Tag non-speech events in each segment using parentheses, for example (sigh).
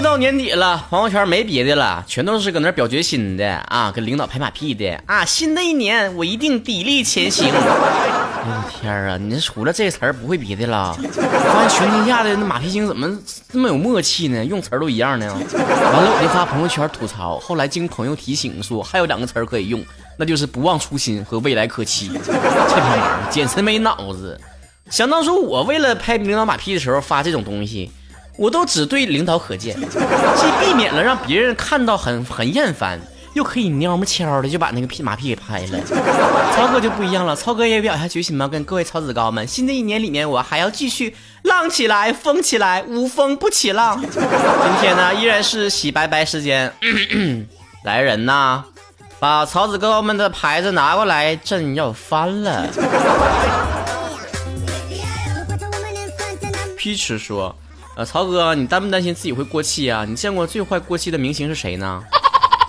又到年底了，朋友圈没别的了，全都是搁那表决心的啊，跟领导拍马屁的啊。新的一年我一定砥砺前行。哎呦天啊，你这除了这词儿不会别的了？发现全天下的那马屁精怎么这么有默契呢？用词儿都一样呢？完了我就发朋友圈吐槽，后来经朋友提醒说还有两个词儿可以用，那就是不忘初心和未来可期。这他妈简直没脑子。想当初我为了拍领导马屁的时候发这种东西。我都只对领导可见，(laughs) 既避免了让别人看到很很厌烦，又可以蔫么悄的就把那个屁马屁给拍了。(laughs) 曹哥就不一样了，曹哥也表下决心吧？跟各位曹子高们，新的一年里面我还要继续浪起来，疯起来，无风不起浪。(laughs) 今天呢，依然是洗白白时间，(coughs) 来人呐，把曹子高们的牌子拿过来，朕要翻了。皮池说。呃，曹哥，你担不担心自己会过气啊？你见过最快过气的明星是谁呢？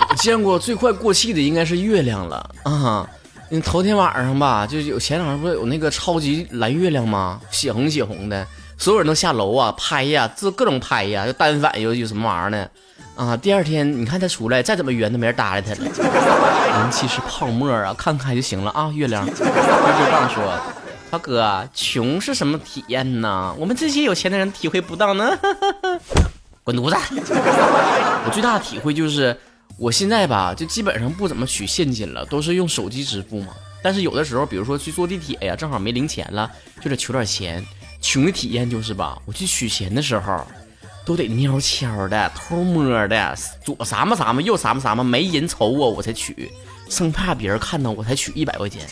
我 (laughs) 见过最快过气的应该是月亮了啊！你头天晚上吧，就有前两天不是有那个超级蓝月亮吗？血红血红的，所有人都下楼啊拍呀，这各种拍呀，就单反又有什么玩意儿呢？啊，第二天你看他出来，再怎么圆都没人搭理他了。(laughs) 人气是泡沫啊，看开就行了啊，月亮。(laughs) 就这样说。涛哥，穷是什么体验呢？我们这些有钱的人体会不到呢。(laughs) 滚犊子！(laughs) 我最大的体会就是，我现在吧，就基本上不怎么取现金了，都是用手机支付嘛。但是有的时候，比如说去坐地铁呀，正好没零钱了，就得取点钱。穷的体验就是吧，我去取钱的时候，都得蔫悄的、偷摸的，左撒么撒么，右撒么撒么，没人瞅我，我才取，生怕别人看到我才取一百块钱。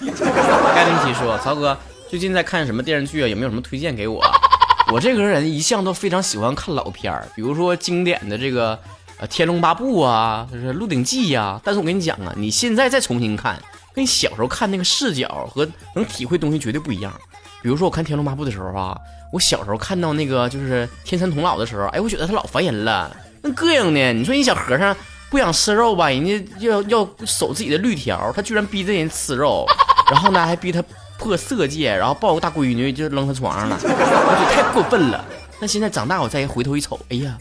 该林奇说，曹哥。最近在看什么电视剧啊？有没有什么推荐给我？(laughs) 我这个人一向都非常喜欢看老片儿，比如说经典的这个呃《天龙八部》啊，就是《鹿鼎记》呀。但是我跟你讲啊，你现在再重新看，跟小时候看那个视角和能体会东西绝对不一样。比如说我看《天龙八部》的时候啊，我小时候看到那个就是天山童姥的时候，哎，我觉得他老烦人了，那膈应呢。你说你小和尚不想吃肉吧，人家要要守自己的律条，他居然逼着人吃肉，然后呢还逼他。破色戒，然后抱个大闺女就扔他床上了，我就太过分了。那现在长大，我再回头一瞅，哎呀，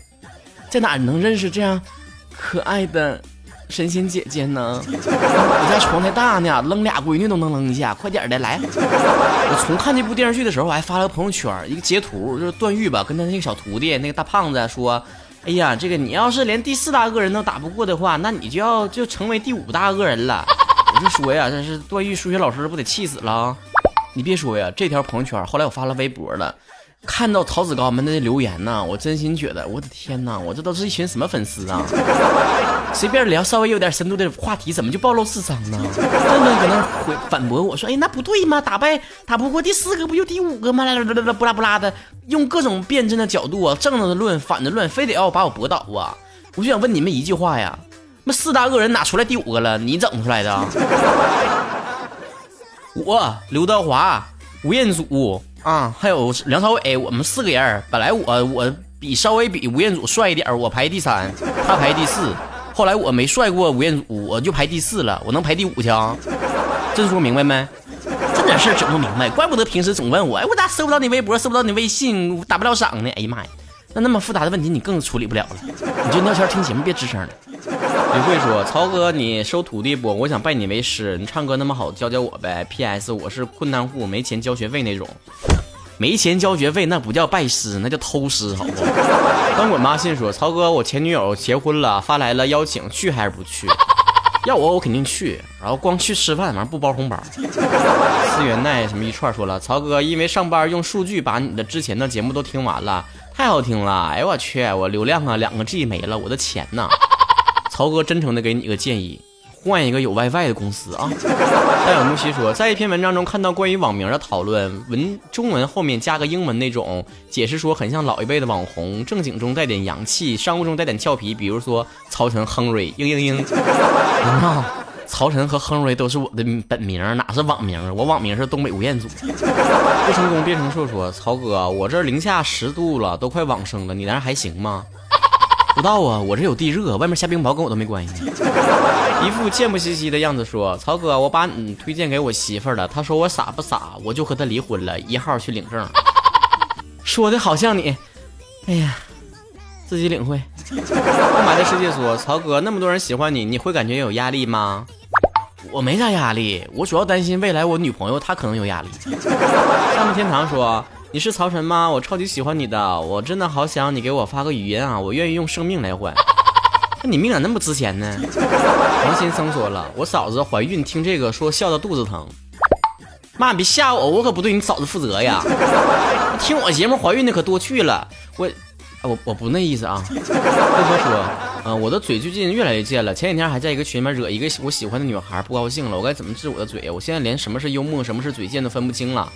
在哪能认识这样可爱的神仙姐姐呢？我家床太大呢，扔俩闺女都能扔下。快点的来！我重看这部电视剧的时候，我还发了个朋友圈，一个截图，就是段誉吧，跟他那个小徒弟那个大胖子说：“哎呀，这个你要是连第四大恶人都打不过的话，那你就要就成为第五大恶人了。”我就说呀，这是段誉数学老师不得气死了。你别说呀，这条朋友圈后来我发了微博了，看到曹子高们的留言呢，我真心觉得，我的天哪，我这都是一群什么粉丝啊？(laughs) 随便聊稍微有点深度的话题，怎么就暴露智商呢？真的搁那回反驳我说，哎，那不对吗？打败打不过第四个，不就第五个吗？啦啦啦啦，不拉不拉的，用各种辩证的角度啊，正着的论，反着论，非得要把我驳倒啊！我就想问你们一句话呀，那四大恶人哪出来第五个了？你整出来的？(laughs) 我刘德华、吴彦祖啊，还有梁朝伟，我们四个人。本来我我比稍微比吴彦祖帅一点，我排第三，他排第四。后来我没帅过吴彦祖，我就排第四了。我能排第五去啊？这说明白没？这点事儿整不明白，怪不得平时总问我，哎，我咋搜不到你微博，搜不到你微信，打不了赏呢？哎呀妈呀，那那么复杂的问题你更处理不了了。你就尿圈听节目，别吱声了。李慧说：“曹哥，你收徒弟不？我想拜你为师，你唱歌那么好，教教我呗。P.S. 我是困难户，没钱交学费那种。没钱交学费那不叫拜师，那叫偷师，好不？”当滚妈信说：“曹哥，我前女友结婚了，发来了邀请，去还是不去？要我我肯定去，然后光去吃饭，完不包红包。”思元奈什么一串说了：“曹哥，因为上班用数据把你的之前的节目都听完了，太好听了。哎呦我去，我流量啊两个 G 没了，我的钱呢？”曹哥真诚的给你一个建议，换一个有 WiFi 的公司啊。戴有木西说，在一篇文章中看到关于网名的讨论，文中文后面加个英文那种，解释说很像老一辈的网红，正经中带点洋气，商务中带点俏皮，比如说曹晨、亨瑞、嘤嘤嘤。(laughs) 啊，曹晨和亨瑞都是我的本名，哪是网名？我网名是东北吴彦祖。(laughs) 不成功变成硕说，曹哥，我这零下十度了，都快往生了，你那还行吗？不到啊，我这有地热，外面下冰雹跟我都没关系。(laughs) 一副贱不兮兮的样子说：“曹哥，我把你推荐给我媳妇了，她说我傻不傻，我就和她离婚了，一号去领证。(laughs) ”说的好像你，哎呀，自己领会。不买的世界说，曹哥，那么多人喜欢你，你会感觉有压力吗？我没啥压力，我主要担心未来我女朋友她可能有压力。上木天堂说，你是曹晨吗？我超级喜欢你的，我真的好想你给我发个语音啊，我愿意用生命来换。(laughs) 那你命咋那么值钱呢？王先生说了，我嫂子怀孕听这个说笑到肚子疼。妈，别吓我，我可不对你嫂子负责呀。听我节目怀孕的可多去了，我。我我不那意思啊，哥哥说，嗯，我的嘴最近越来越贱了。前几天还在一个群里面惹一个我喜欢的女孩不高兴了，我该怎么治我的嘴？我现在连什么是幽默，什么是嘴贱都分不清了。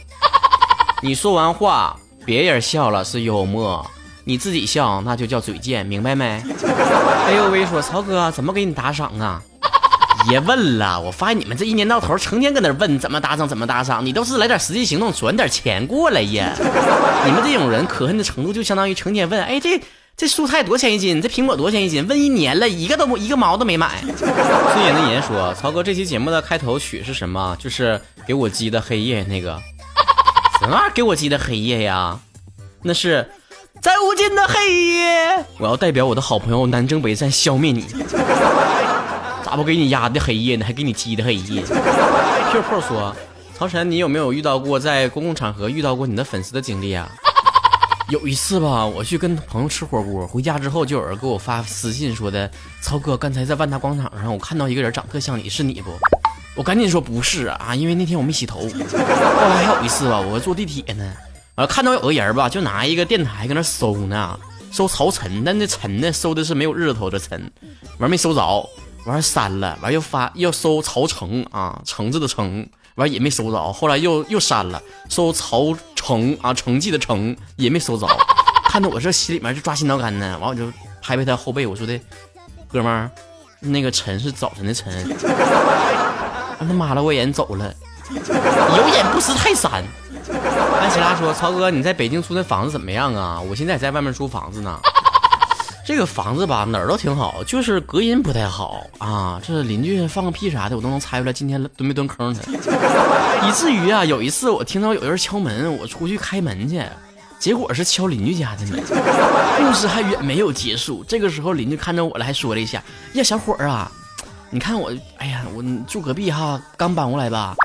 你说完话，别人笑了是幽默，你自己笑那就叫嘴贱，明白没？(laughs) 哎呦喂，说曹哥怎么给你打赏啊？(laughs) 别问了，我发现你们这一年到头成天搁那问怎么打赏怎么打赏，你倒是来点实际行动，转点钱过来呀！(laughs) 你们这种人可恨的程度就相当于成天问，哎，这这蔬菜多少钱一斤？这苹果多少钱一斤？问一年了，一个都一个毛都没买。孙岩的言说，曹哥这期节目的开头曲是什么？就是给我鸡的黑夜那个什么？给我鸡的黑夜呀？那是在无尽的黑夜，我要代表我的好朋友南征北战消灭你。咋不给你压的黑夜呢？还给你鸡的黑夜。Q 破说：“曹晨，你有没有遇到过在公共场合遇到过你的粉丝的经历啊？”有一次吧，我去跟朋友吃火锅，回家之后就有人给我发私信说的：“曹哥，刚才在万达广场上，我看到一个人长特像你，是你不？”我赶紧说：“不是啊，因为那天我没洗头。”后来还有一次吧，我坐地铁呢，完看到有个人吧，就拿一个电台搁那搜呢，搜曹晨，但那晨呢，搜的是没有日头的晨，完没搜着。完删了，完又发又搜曹成啊，橙子的橙，完也没搜着，后来又又删了，搜曹成啊，成绩的成也没搜着，看得我这心里面就抓心挠肝呢。完我就拍拍他后背，我说的哥们儿，那个晨是早晨的晨，他妈了我眼走了，有眼不识泰山。安琪拉说：“曹哥，你在北京租那房子怎么样啊？我现在在外面租房子呢。(laughs) ”这个房子吧，哪儿都挺好，就是隔音不太好啊。这邻居放个屁啥的，我都能猜出来今天蹲没蹲坑他。(laughs) 以至于啊，有一次我听到有人敲门，我出去开门去，结果是敲邻居家的门。故事还远没有结束，这个时候邻居看着我了，还说了一下：“呀，小伙儿啊，你看我，哎呀，我住隔壁哈，刚搬过来吧？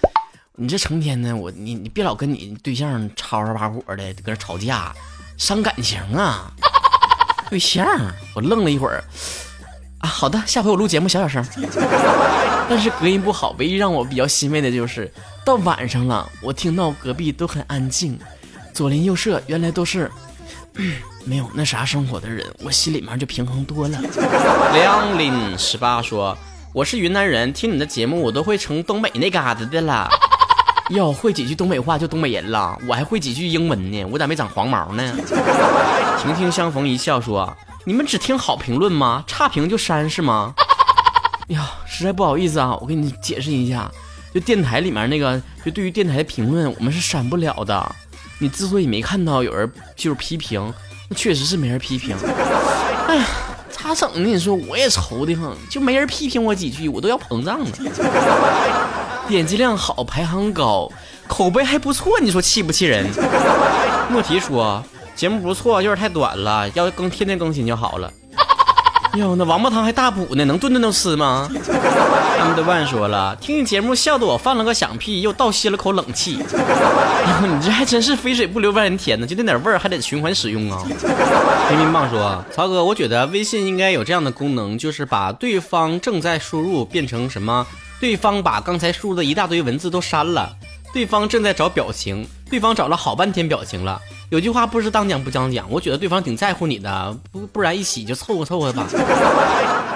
你这成天呢，我你你别老跟你对象吵吵把火的，搁这吵架，伤感情啊。(laughs) ”对象，我愣了一会儿，啊，好的，下回我录节目小点声。但是隔音不好，唯一让我比较欣慰的就是到晚上了，我听到隔壁都很安静，左邻右舍原来都是没有那啥生活的人，我心里面就平衡多了。(laughs) 梁林十八说：“我是云南人，听你的节目我都会成东北那嘎达的了。(laughs) ”哟，会几句东北话就东北人了，我还会几句英文呢，我咋没长黄毛呢？婷婷相逢一笑说：“你们只听好评论吗？差评就删是吗？” (laughs) 呀，实在不好意思啊，我给你解释一下，就电台里面那个，就对于电台的评论，我们是删不了的。你之所以没看到有人就是批评，那确实是没人批评。哎呀，咋整呢？你说我也愁的慌，就没人批评我几句，我都要膨胀了。(laughs) 点击量好，排行高，口碑还不错，你说气不气人？(laughs) 莫提说节目不错，就是太短了，要更天天更新就好了。(laughs) 哟，那王八汤还大补呢，能顿顿都吃吗？他们的万说了，听你节目笑得我放了个响屁，又倒吸了口冷气。(laughs) 哟，你这还真是肥水不流外人田呢，就那点味儿还得循环使用啊。平民棒说，曹哥，我觉得微信应该有这样的功能，就是把对方正在输入变成什么？对方把刚才输入的一大堆文字都删了，对方正在找表情，对方找了好半天表情了。有句话不是当讲不讲讲，我觉得对方挺在乎你的，不不然一起就凑合凑合吧。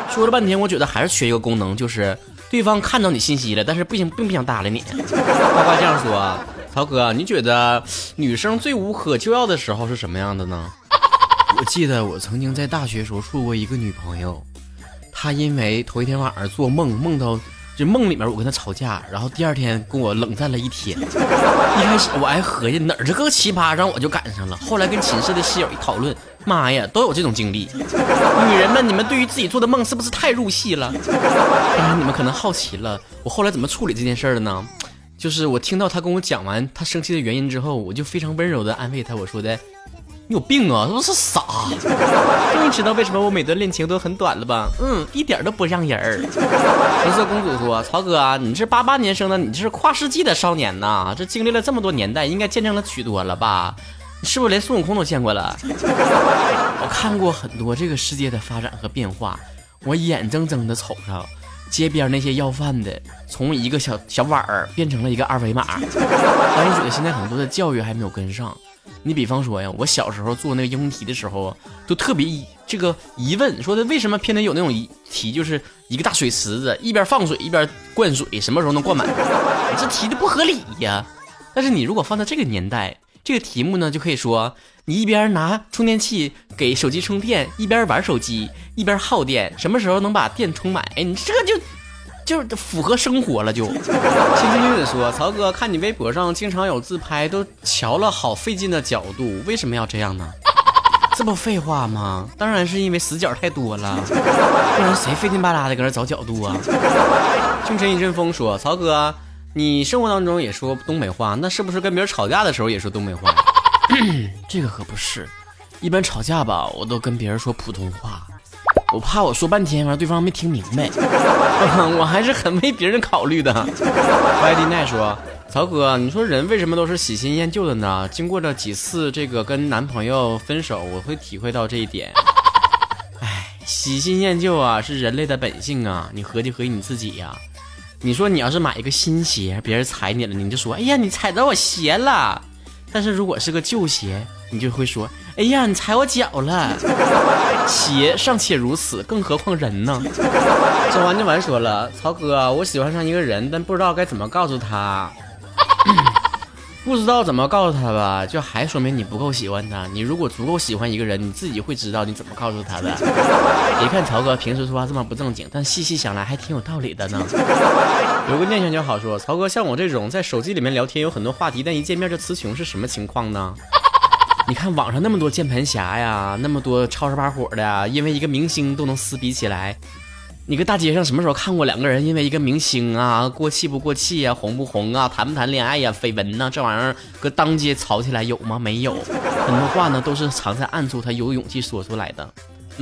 说了半天，我觉得还是缺一个功能，就是对方看到你信息了，但是不行，并不想搭理你。呱呱这样说，曹哥，你觉得女生最无可救药的时候是什么样的呢？我记得我曾经在大学时候处过一个女朋友，她因为头一天晚上做梦梦到。就梦里面我跟他吵架，然后第二天跟我冷战了一天。一开始我还合计哪儿这个奇葩，让我就赶上了。后来跟寝室的室友一讨论，妈呀，都有这种经历。女人们，你们对于自己做的梦是不是太入戏了？当然，你们可能好奇了，我后来怎么处理这件事儿的呢？就是我听到他跟我讲完他生气的原因之后，我就非常温柔的安慰他，我说的。你有病啊？是不是傻？(laughs) 终于知道为什么我每段恋情都很短了吧？嗯，一点都不让人儿。红色公主说：“曹哥啊，你是八八年生的，你这是跨世纪的少年呐，这经历了这么多年代，应该见证了许多了吧？你是不是连孙悟空都见过了？(laughs) 我看过很多这个世界的发展和变化，我眼睁睁的瞅着。”街边那些要饭的，从一个小小碗儿变成了一个二维码。(laughs) 但我觉得现在很多的教育还没有跟上。你比方说呀，我小时候做那个应用题的时候，都特别这个疑问，说的为什么偏得有那种题，就是一个大水池子，一边放水一边灌水，什么时候能灌满？(laughs) 这题的不合理呀。但是你如果放在这个年代，这个题目呢，就可以说。你一边拿充电器给手机充电，一边玩手机，一边耗电，什么时候能把电充满？哎，你这就就是符合生活了。就千金女子说：“曹哥，看你微博上经常有自拍，都瞧了好费劲的角度，为什么要这样呢？(laughs) 这不废话吗？当然是因为死角太多了，不然谁费劲巴拉的搁那找角度啊？”清晨一阵风说：“曹哥，你生活当中也说东北话，那是不是跟别人吵架的时候也说东北话？” (coughs) 这个可不是，一般吵架吧，我都跟别人说普通话，我怕我说半天完对方没听明白，(laughs) 我还是很为别人考虑的。外地奈说：“曹哥，你说人为什么都是喜新厌旧的呢？经过了几次这个跟男朋友分手，我会体会到这一点。(laughs) 哎，喜新厌旧啊，是人类的本性啊。你合计合计你自己呀，你说你要是买一个新鞋，别人踩你了，你就说：哎呀，你踩着我鞋了。”但是如果是个旧鞋，你就会说：“哎呀，你踩我脚了。”鞋尚且如此，更何况人呢？这完就完说了，曹哥，我喜欢上一个人，但不知道该怎么告诉他。(coughs) 不知道怎么告诉他吧，就还说明你不够喜欢他。你如果足够喜欢一个人，你自己会知道你怎么告诉他的。(laughs) 别看曹哥平时说话这么不正经，但细细想来还挺有道理的呢。有个念想就好说，曹哥像我这种在手机里面聊天有很多话题，但一见面就词穷是什么情况呢？你看网上那么多键盘侠呀，那么多超市把火的，因为一个明星都能撕逼起来。你搁大街上什么时候看过两个人因为一个明星啊过气不过气啊红不红啊谈不谈恋爱呀绯闻呐这玩意儿搁当街吵起来有吗？没有，很多话呢都是藏在暗处，他有勇气说出来的。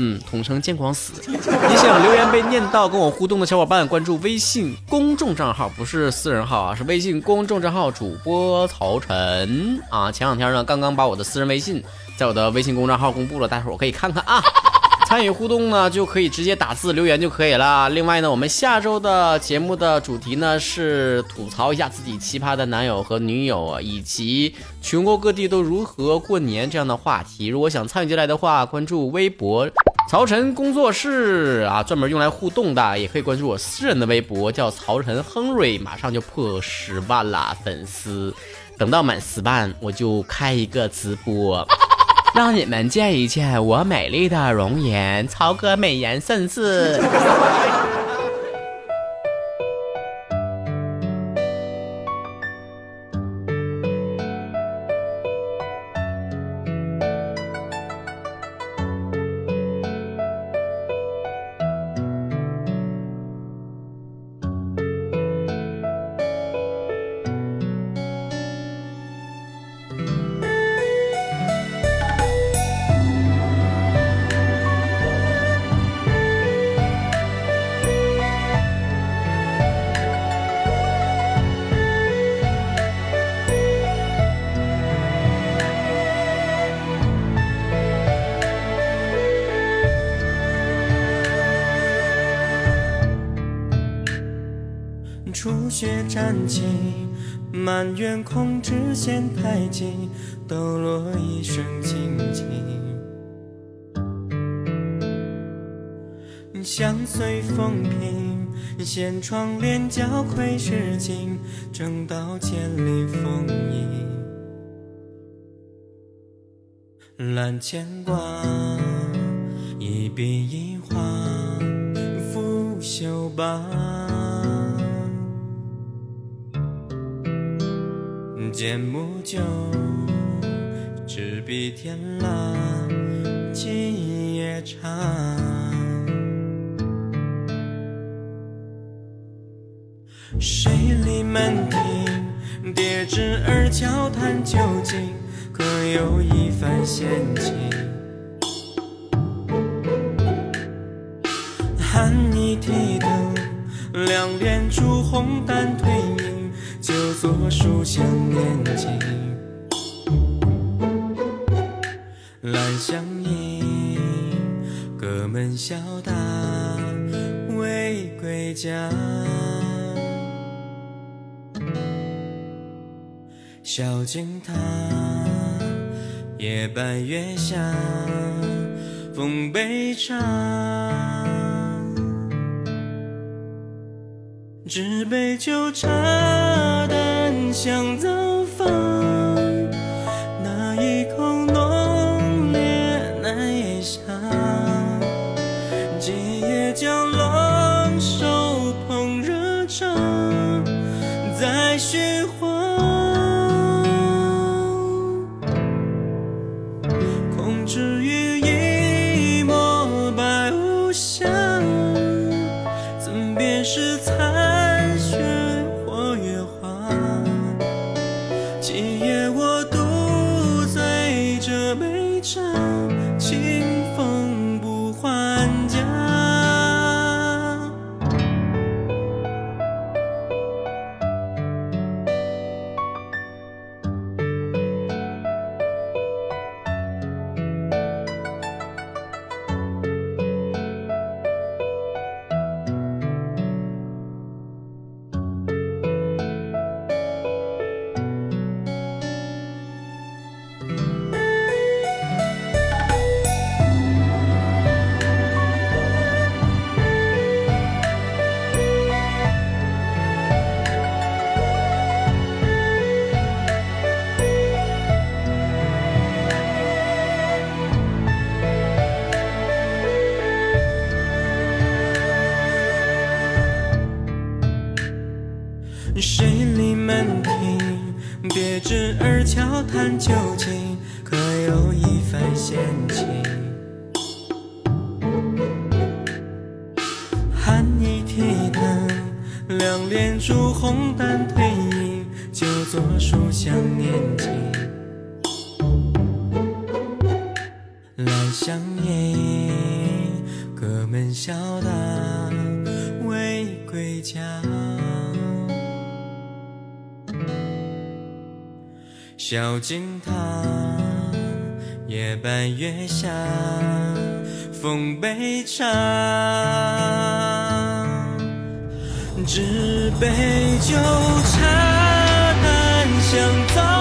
嗯，统称见光死。你想留言被念到，跟我互动的小伙伴关注微信公众账号，不是私人号啊，是微信公众账号主播曹晨啊。前两天呢刚刚把我的私人微信在我的微信公众号公布了，待会儿我可以看看啊。(laughs) 参与互动呢，就可以直接打字留言就可以了。另外呢，我们下周的节目的主题呢是吐槽一下自己奇葩的男友和女友啊，以及全国各地都如何过年这样的话题。如果想参与进来的话，关注微博曹晨工作室啊，专门用来互动的，也可以关注我私人的微博叫曹晨亨瑞，马上就破十万啦粉丝，等到满十万我就开一个直播。(laughs) 让你们见一见我美丽的容颜，曹哥美颜盛世。雪沾襟，满园空枝嫌太近，抖落一声轻轻。相随风平，掀窗帘交愧诗经，正道千里风影。揽牵挂，一笔一画，拂袖罢。剑木酒，执笔添了今夜长。水里门庭，叠纸儿交谈究竟。各有一番闲情？寒衣提灯，两帘烛红淡褪，书香念经。兰香盈，各门小打未归家。小径塔，夜半月下，奉杯茶。纸杯酒茶，淡香早放，那一口浓烈难咽下。今夜将冷手捧热茶，再寻欢。里门庭，别致儿悄谈旧情，可有一番闲情？寒衣提灯，两帘烛红淡褪影，就作书香念经。兰香盈，各门小打未归家。小金塔，夜半月下，奉杯茶。纸杯酒茶，淡香早